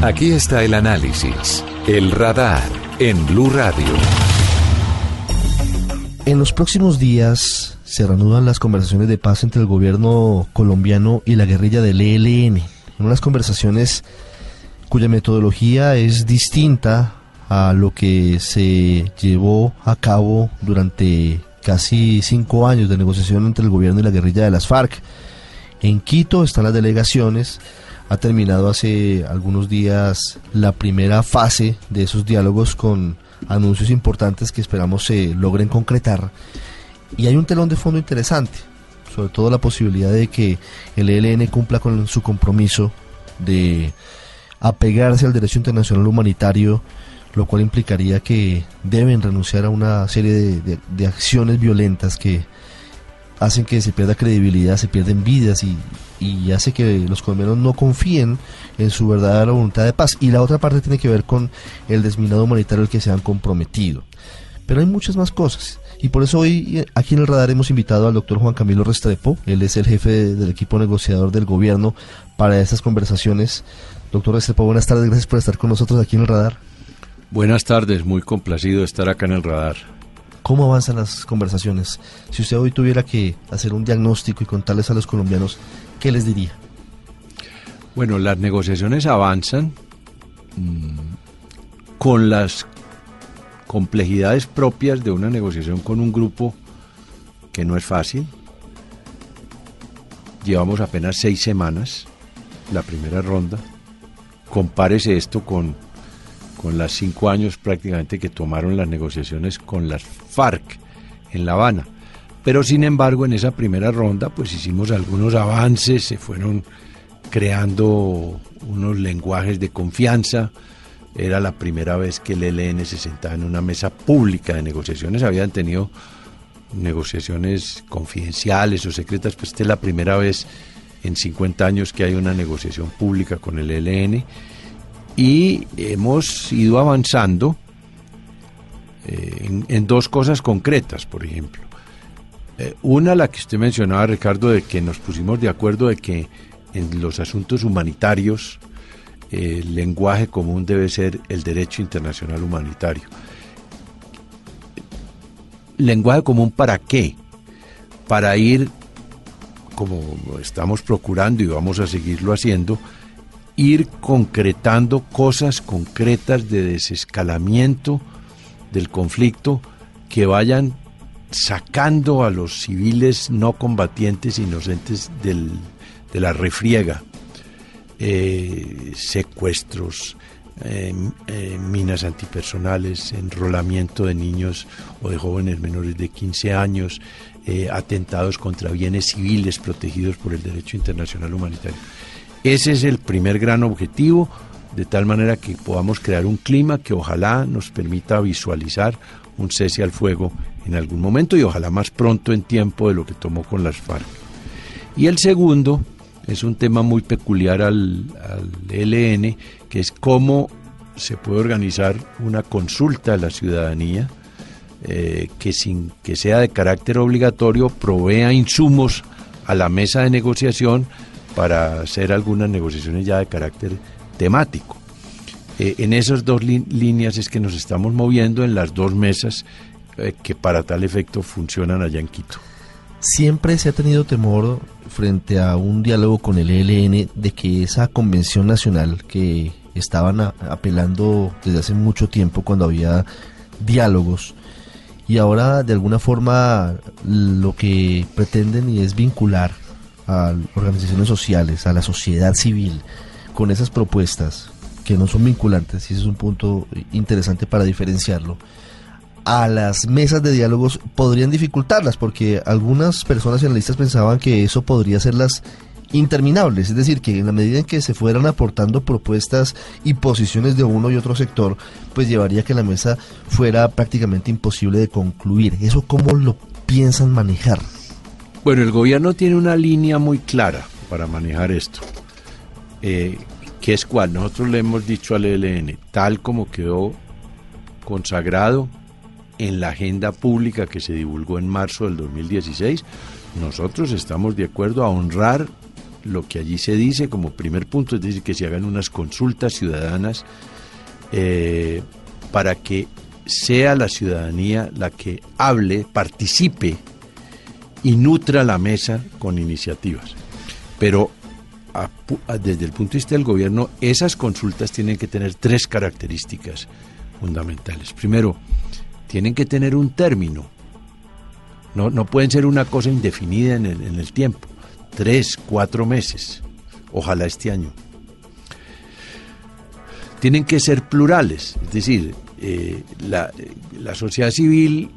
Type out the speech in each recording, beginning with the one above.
Aquí está el análisis, el radar en Blue Radio. En los próximos días se reanudan las conversaciones de paz entre el gobierno colombiano y la guerrilla del ELN. Unas conversaciones cuya metodología es distinta a lo que se llevó a cabo durante casi cinco años de negociación entre el gobierno y la guerrilla de las FARC. En Quito están las delegaciones. Ha terminado hace algunos días la primera fase de esos diálogos con anuncios importantes que esperamos se logren concretar. Y hay un telón de fondo interesante, sobre todo la posibilidad de que el ELN cumpla con su compromiso de apegarse al derecho internacional humanitario, lo cual implicaría que deben renunciar a una serie de, de acciones violentas que hacen que se pierda credibilidad, se pierden vidas y, y hace que los colombianos no confíen en su verdadera voluntad de paz. Y la otra parte tiene que ver con el desminado humanitario al que se han comprometido. Pero hay muchas más cosas. Y por eso hoy aquí en el radar hemos invitado al doctor Juan Camilo Restrepo. Él es el jefe del equipo negociador del gobierno para estas conversaciones. Doctor Restrepo, buenas tardes. Gracias por estar con nosotros aquí en el radar. Buenas tardes. Muy complacido de estar acá en el radar. ¿Cómo avanzan las conversaciones? Si usted hoy tuviera que hacer un diagnóstico y contarles a los colombianos, ¿qué les diría? Bueno, las negociaciones avanzan mmm, con las complejidades propias de una negociación con un grupo que no es fácil. Llevamos apenas seis semanas, la primera ronda. Compárese esto con con las cinco años prácticamente que tomaron las negociaciones con las FARC en La Habana. Pero sin embargo, en esa primera ronda, pues hicimos algunos avances, se fueron creando unos lenguajes de confianza. Era la primera vez que el ELN se sentaba en una mesa pública de negociaciones. Habían tenido negociaciones confidenciales o secretas, pues esta es la primera vez en 50 años que hay una negociación pública con el ELN y hemos ido avanzando eh, en, dos cosas concretas, por ejemplo. Eh, una, la que usted mencionaba, Ricardo, de que nos pusimos de acuerdo de que en los asuntos humanitarios eh, el lenguaje común debe ser el derecho internacional humanitario. ¿Lenguaje común para qué? Para ir, como estamos procurando y vamos a seguirlo haciendo, ir concretando cosas concretas de desescalamiento del conflicto que vayan sacando a los civiles no combatientes inocentes del, de la refriega, eh, secuestros, eh, eh, minas antipersonales, enrolamiento de niños o de jóvenes menores de 15 años, atentados contra bienes civiles protegidos por el derecho internacional humanitario. Ese es el primer gran objetivo, de tal manera que podamos crear un clima que ojalá nos permita visualizar un cese al fuego en algún momento y ojalá más pronto en tiempo de lo que tomó con las FARC. Y el segundo es un tema muy peculiar al, al ELN, que es cómo se puede organizar una consulta a la ciudadanía eh, que sin que sea de carácter obligatorio provea insumos a la mesa de negociación para hacer algunas negociaciones ya de carácter temático. Eh, en esas dos líneas es que nos estamos moviendo en las dos mesas eh, que para tal efecto funcionan allá en Quito. Siempre se ha tenido temor frente a un diálogo con el ELN de que esa convención nacional que estaban apelando desde hace mucho tiempo cuando había diálogos y ahora de alguna forma lo que pretenden y es vincular a organizaciones sociales, a la sociedad civil, con esas propuestas que no son vinculantes, y ese es un punto interesante para diferenciarlo, a las mesas de diálogos podrían dificultarlas, porque algunas personas analistas pensaban que eso podría las interminables, es decir, que en la medida en que se fueran aportando propuestas y posiciones de uno y otro sector, pues llevaría a que la mesa fuera prácticamente imposible de concluir. ¿Eso cómo lo piensan manejar? Bueno, el gobierno tiene una línea muy clara para manejar esto, eh, que es cual nosotros le hemos dicho al ELN, tal como quedó consagrado en la agenda pública que se divulgó en marzo del 2016, nosotros estamos de acuerdo a honrar lo que allí se dice como primer punto, es decir, que se hagan unas consultas ciudadanas eh, para que sea la ciudadanía la que hable, participe y nutra la mesa con iniciativas. Pero desde el punto de vista del gobierno, esas consultas tienen que tener tres características fundamentales. Primero, tienen que tener un término. No, no pueden ser una cosa indefinida en el, en el tiempo. Tres, cuatro meses. Ojalá este año. Tienen que ser plurales, es decir, eh, la, la sociedad civil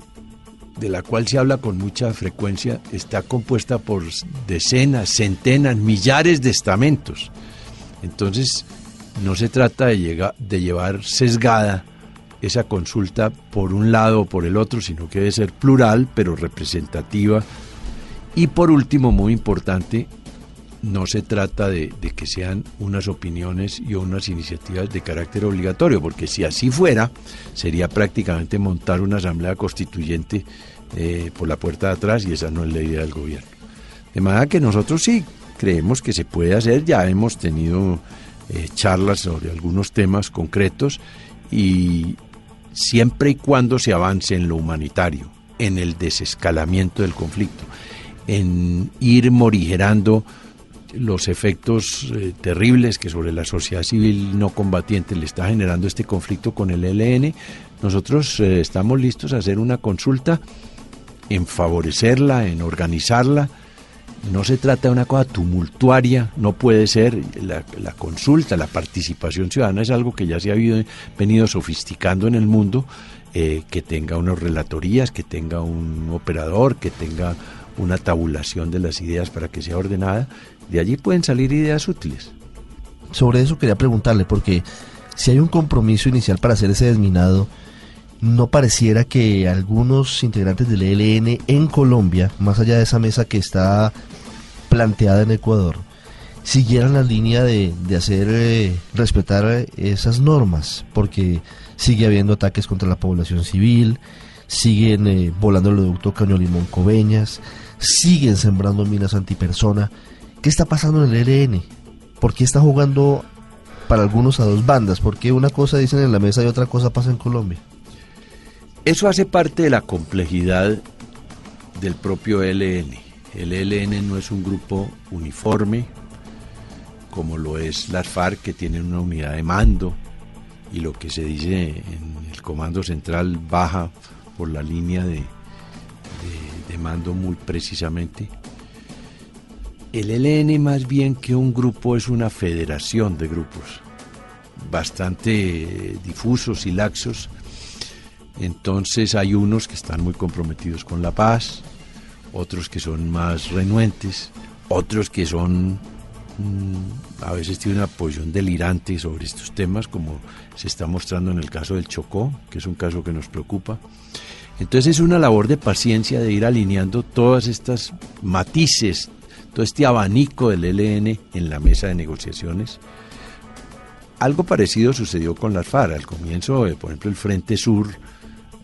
de la cual se habla con mucha frecuencia, está compuesta por decenas, centenas, millares de estamentos. Entonces, no se trata de, de llevar sesgada esa consulta por un lado o por el otro, sino que debe ser plural, pero representativa. Y por último, muy importante, no se trata de, que sean unas opiniones y unas iniciativas de carácter obligatorio, porque si así fuera, sería prácticamente montar una asamblea constituyente eh, por la puerta de atrás y esa no es la idea del gobierno. De manera que nosotros sí creemos que se puede hacer, ya hemos tenido eh, charlas sobre algunos temas concretos y siempre y cuando se avance en lo humanitario, en el desescalamiento del conflicto, en ir morigerando los efectos eh, terribles que sobre la sociedad civil no combatiente le está generando este conflicto con el ELN, nosotros eh, estamos listos a hacer una consulta, en favorecerla, en organizarla. No se trata de una cosa tumultuaria, no puede ser la, consulta, la participación ciudadana es algo que ya se ha venido sofisticando en el mundo, eh, que tenga unas relatorías, que tenga un operador, que tenga una tabulación de las ideas para que sea ordenada de allí pueden salir ideas útiles. Sobre eso quería preguntarle, porque si hay un compromiso inicial para hacer ese desminado, no pareciera que algunos integrantes del ELN en Colombia, más allá de esa mesa que está planteada en Ecuador, siguieran la línea de, hacer eh, respetar esas normas, porque sigue habiendo ataques contra la población civil, siguen eh, volando el producto Caño Limón Coveñas, siguen sembrando minas antipersona. ¿Qué está pasando en el ELN? ¿Por qué está jugando para algunos a dos bandas? ¿Por qué una cosa dicen en la mesa y otra cosa pasa en Colombia? Eso hace parte de la complejidad del propio ELN. El ELN no es un grupo uniforme, como lo es las FARC, que tienen una unidad de mando, y lo que se dice en el comando central baja por la línea de, mando muy precisamente. El ELN más bien que un grupo es una federación de grupos bastante difusos y laxos. Entonces hay unos que están muy comprometidos con la paz, otros que son más renuentes, otros que son a veces tienen una posición delirante sobre estos temas, como se está mostrando en el caso del Chocó, que es un caso que nos preocupa. Entonces es una labor de paciencia de ir alineando todas estas matices todo este abanico del ELN en la mesa de negociaciones. Algo parecido sucedió con las FARC. Al comienzo, eh, por ejemplo, el Frente Sur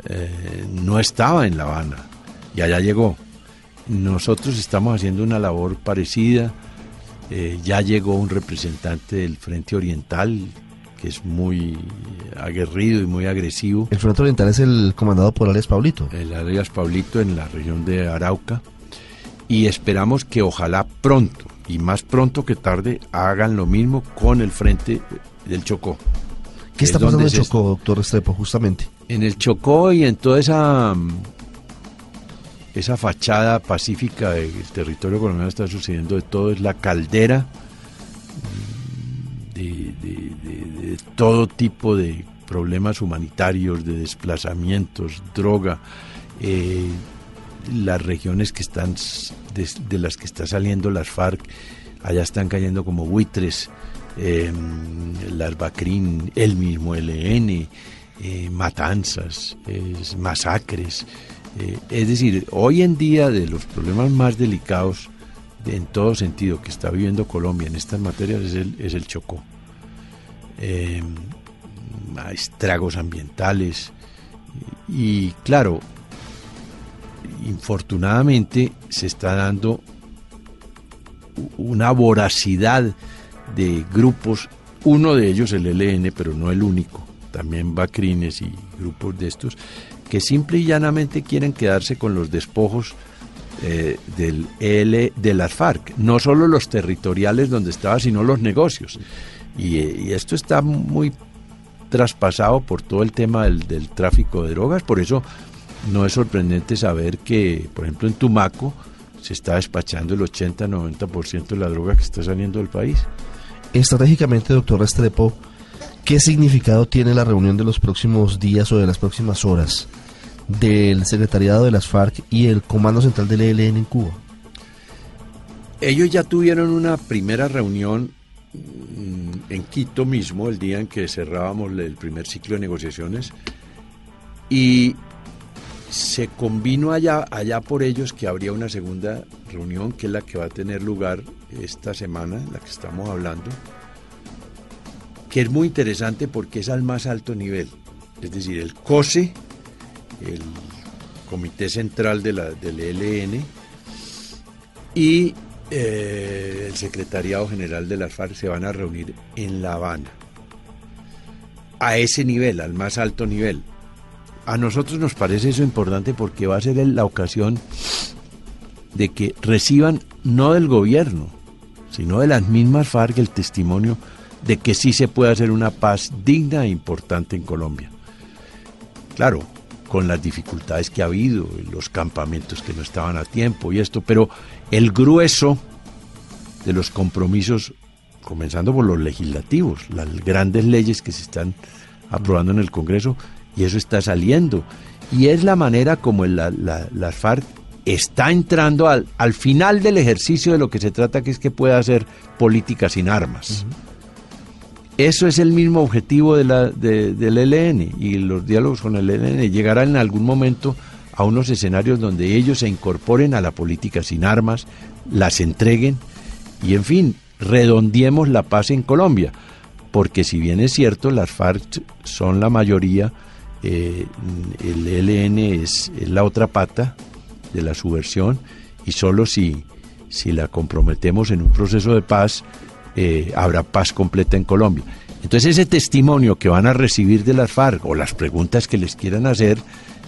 eh, no estaba en La Habana y allá llegó. Nosotros estamos haciendo una labor parecida. Eh, ya llegó un representante del Frente Oriental que es muy aguerrido y muy agresivo. El Frente Oriental es el comandado por Arias Paulito. El Arias Paulito en la región de Arauca y esperamos que ojalá pronto y más pronto que tarde hagan lo mismo con el frente del Chocó. ¿Qué está pasando en el Chocó, doctor Estrepo, justamente? En el Chocó y en toda esa esa fachada pacífica del territorio colombiano está sucediendo de todo, es la caldera de, todo tipo de problemas humanitarios, de desplazamientos, droga, eh, las regiones que están de, las que está saliendo las FARC, allá están cayendo como buitres, eh, las Bacrín, el mismo LN, eh, matanzas, masacres. Eh, es decir, hoy en día de los problemas más delicados en todo sentido que está viviendo Colombia en estas materias es el, Chocó. estragos ambientales. Y claro, infortunadamente se está dando una voracidad de grupos, uno de ellos el ELN, pero no el único, también Bacrines y grupos de estos, que simple y llanamente quieren quedarse con los despojos eh, del EL, de las FARC, no solo los territoriales donde estaba, sino los negocios. Y, y esto está muy traspasado por todo el tema del, del, tráfico de drogas, por eso no es sorprendente saber que, por ejemplo, en Tumaco se está despachando el 80-90% de la droga que está saliendo del país. Estratégicamente, doctor Restrepo, ¿qué significado tiene la reunión de los próximos días o de las próximas horas del secretariado de las FARC y el Comando Central del ELN en Cuba? Ellos ya tuvieron una primera reunión en Quito mismo, el día en que cerrábamos el primer ciclo de negociaciones, y se convino allá, allá por ellos que habría una segunda reunión, que es la que va a tener lugar esta semana, la que estamos hablando, que es muy interesante porque es al más alto nivel, es decir, el COSE, el Comité Central de la, del ELN, y eh, el Secretariado General de las FARC se van a reunir en La Habana. A ese nivel, al más alto nivel. A nosotros nos parece eso importante porque va a ser la ocasión de que reciban no del gobierno, sino de las mismas FARC el testimonio de que sí se puede hacer una paz digna e importante en Colombia. Claro, con las dificultades que ha habido, los campamentos que no estaban a tiempo y esto, pero el grueso de los compromisos, comenzando por los legislativos, las grandes leyes que se están aprobando en el Congreso, y eso está saliendo. Y es la manera como la, la, FARC está entrando al, al, final del ejercicio de lo que se trata, que es que pueda hacer política sin armas. Eso es el mismo objetivo del ELN y los diálogos con el ELN llegarán en algún momento a unos escenarios donde ellos se incorporen a la política sin armas, las entreguen y en fin, redondiemos la paz en Colombia. Porque si bien es cierto, las FARC son la mayoría, eh, el ELN es, la otra pata de la subversión y solo si, si la comprometemos en un proceso de paz, eh, habrá paz completa en Colombia. Entonces ese testimonio que van a recibir de las FARC o las preguntas que les quieran hacer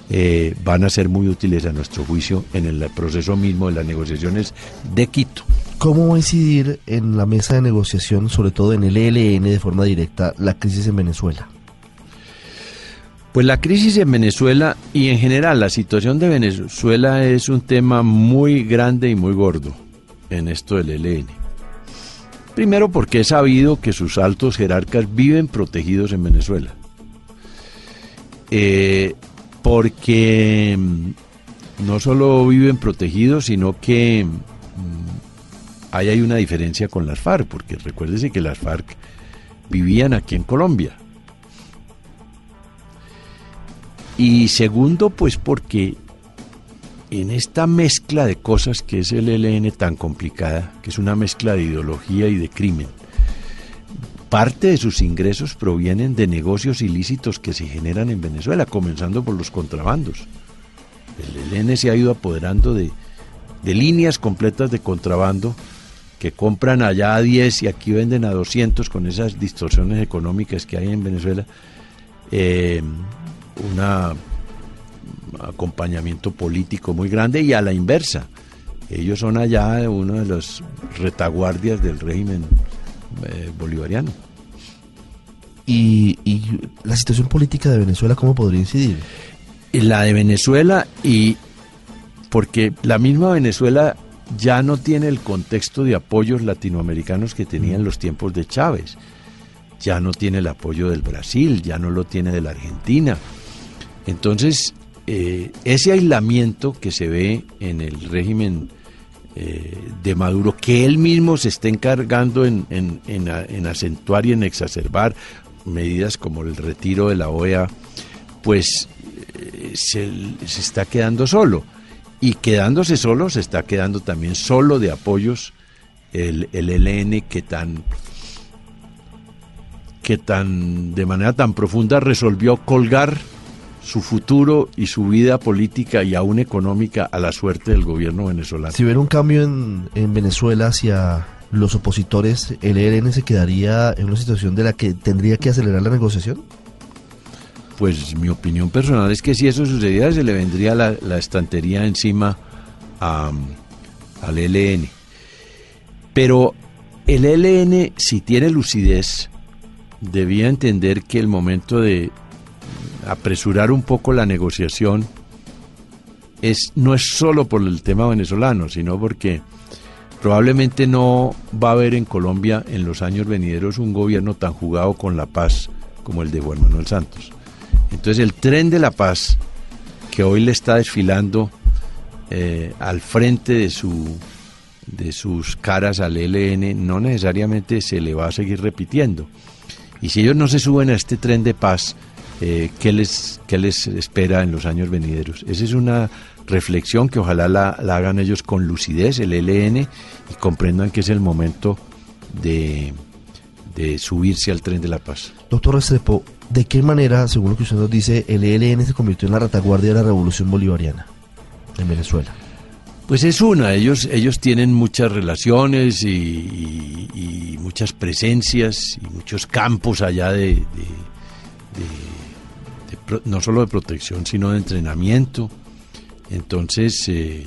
eh, van a ser muy útiles a nuestro juicio en el proceso mismo de las negociaciones de Quito. ¿Cómo va a incidir en la mesa de negociación, sobre todo en el ELN de forma directa, la crisis en Venezuela? Pues la crisis en Venezuela y en general la situación de Venezuela es un tema muy grande y muy gordo en esto del ELN. Primero porque es sabido que sus altos jerarcas viven protegidos en Venezuela. Eh, porque mm, no solo viven protegidos, sino que mm, ahí hay una diferencia con las FARC, porque recuérdese que las FARC vivían aquí en Colombia. Y segundo, pues porque en esta mezcla de cosas que es el ELN tan complicada, que es una mezcla de ideología y de crimen, parte de sus ingresos provienen de negocios ilícitos que se generan en Venezuela, comenzando por los contrabandos. El ELN se ha ido apoderando de, líneas completas de contrabando que compran allá a 10 y aquí venden a 200 con esas distorsiones económicas que hay en Venezuela. Eh, una acompañamiento político muy grande y a la inversa. Ellos son allá uno de los retaguardias del régimen eh, bolivariano. ¿Y, la situación política de Venezuela cómo podría incidir? La de Venezuela y porque la misma Venezuela ya no tiene el contexto de apoyos latinoamericanos que tenía en los tiempos de Chávez. Ya no tiene el apoyo del Brasil, ya no lo tiene de la Argentina. Entonces, eh, ese aislamiento que se ve en el régimen eh, de Maduro, que él mismo se está encargando en, acentuar y en exacerbar medidas como el retiro de la OEA, pues eh, se, está quedando solo. Y quedándose solo, se está quedando también solo de apoyos el, el ELN que tan que tan de manera tan profunda resolvió colgar su futuro y su vida política y aún económica a la suerte del gobierno venezolano. Si hubiera un cambio en, en Venezuela hacia los opositores, ¿el ELN se quedaría en una situación de la que tendría que acelerar la negociación? Pues mi opinión personal es que si eso sucediera se le vendría la, la estantería encima a, al ELN. Pero el ELN, si tiene lucidez, debía entender que el momento de apresurar un poco la negociación es, no es solo por el tema venezolano, sino porque probablemente no va a haber en Colombia en los años venideros un gobierno tan jugado con la paz como el de Juan Manuel Santos. Entonces el tren de la paz que hoy le está desfilando eh, al frente de su de sus caras al ELN no necesariamente se le va a seguir repitiendo. Y si ellos no se suben a este tren de paz, eh, ¿qué, les, ¿qué les espera en los años venideros? Esa es una reflexión que ojalá la, la, hagan ellos con lucidez, el ELN, y comprendan que es el momento de, de subirse al tren de la paz. Doctor Restrepo, ¿de qué manera, según lo que usted nos dice, el ELN se convirtió en la retaguardia de la revolución bolivariana en Venezuela? Pues es una, ellos, ellos tienen muchas relaciones y, y, y muchas presencias y muchos campos allá de, de, de, no solo de protección, sino de entrenamiento. Entonces, eh,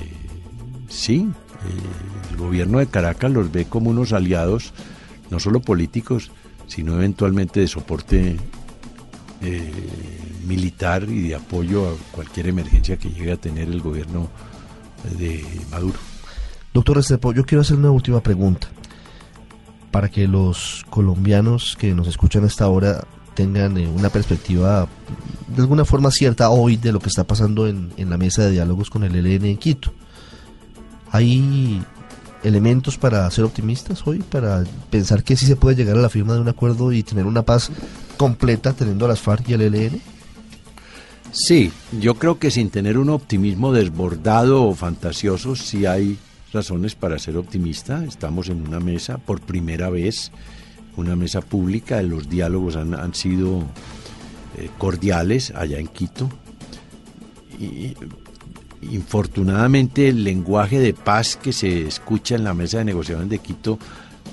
sí, eh, el gobierno de Caracas los ve como unos aliados, no solo políticos, sino eventualmente de soporte eh, militar y de apoyo a cualquier emergencia que llegue a tener el gobierno de Maduro. Doctor Restrepo, yo quiero hacer una última pregunta para que los colombianos que nos escuchan hasta ahora tengan eh, una perspectiva de alguna forma cierta hoy de lo que está pasando en, en la mesa de diálogos con el ELN en Quito. ¿Hay elementos para ser optimistas hoy, para pensar que sí se puede llegar a la firma de un acuerdo y tener una paz completa teniendo a las FARC y al ELN? Sí, yo creo que sin tener un optimismo desbordado o fantasioso, sí hay razones para ser optimista. Estamos en una mesa por primera vez, una mesa pública, los diálogos han, han sido eh, cordiales allá en Quito. Y, infortunadamente el lenguaje de paz que se escucha en la mesa de negociación de Quito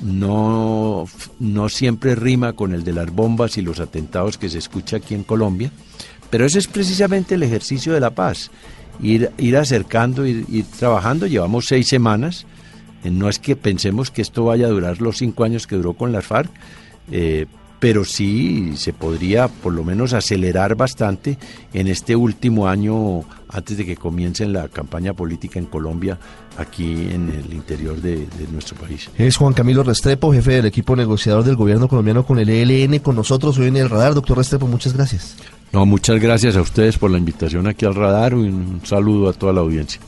no, no siempre rima con el de las bombas y los atentados que se escucha aquí en Colombia. Pero ese es precisamente el ejercicio de la paz, ir, ir acercando, ir, ir trabajando. Llevamos seis semanas, no es que pensemos que esto vaya a durar los cinco años que duró con las FARC, eh, pero sí se podría por lo menos acelerar bastante en este último año antes de que comience la campaña política en Colombia, aquí en el interior de, de, nuestro país. Es Juan Camilo Restrepo, jefe del equipo negociador del gobierno colombiano con el ELN, con nosotros hoy en el radar. Doctor Restrepo, muchas gracias. No, muchas gracias a ustedes por la invitación aquí al radar y un saludo a toda la audiencia.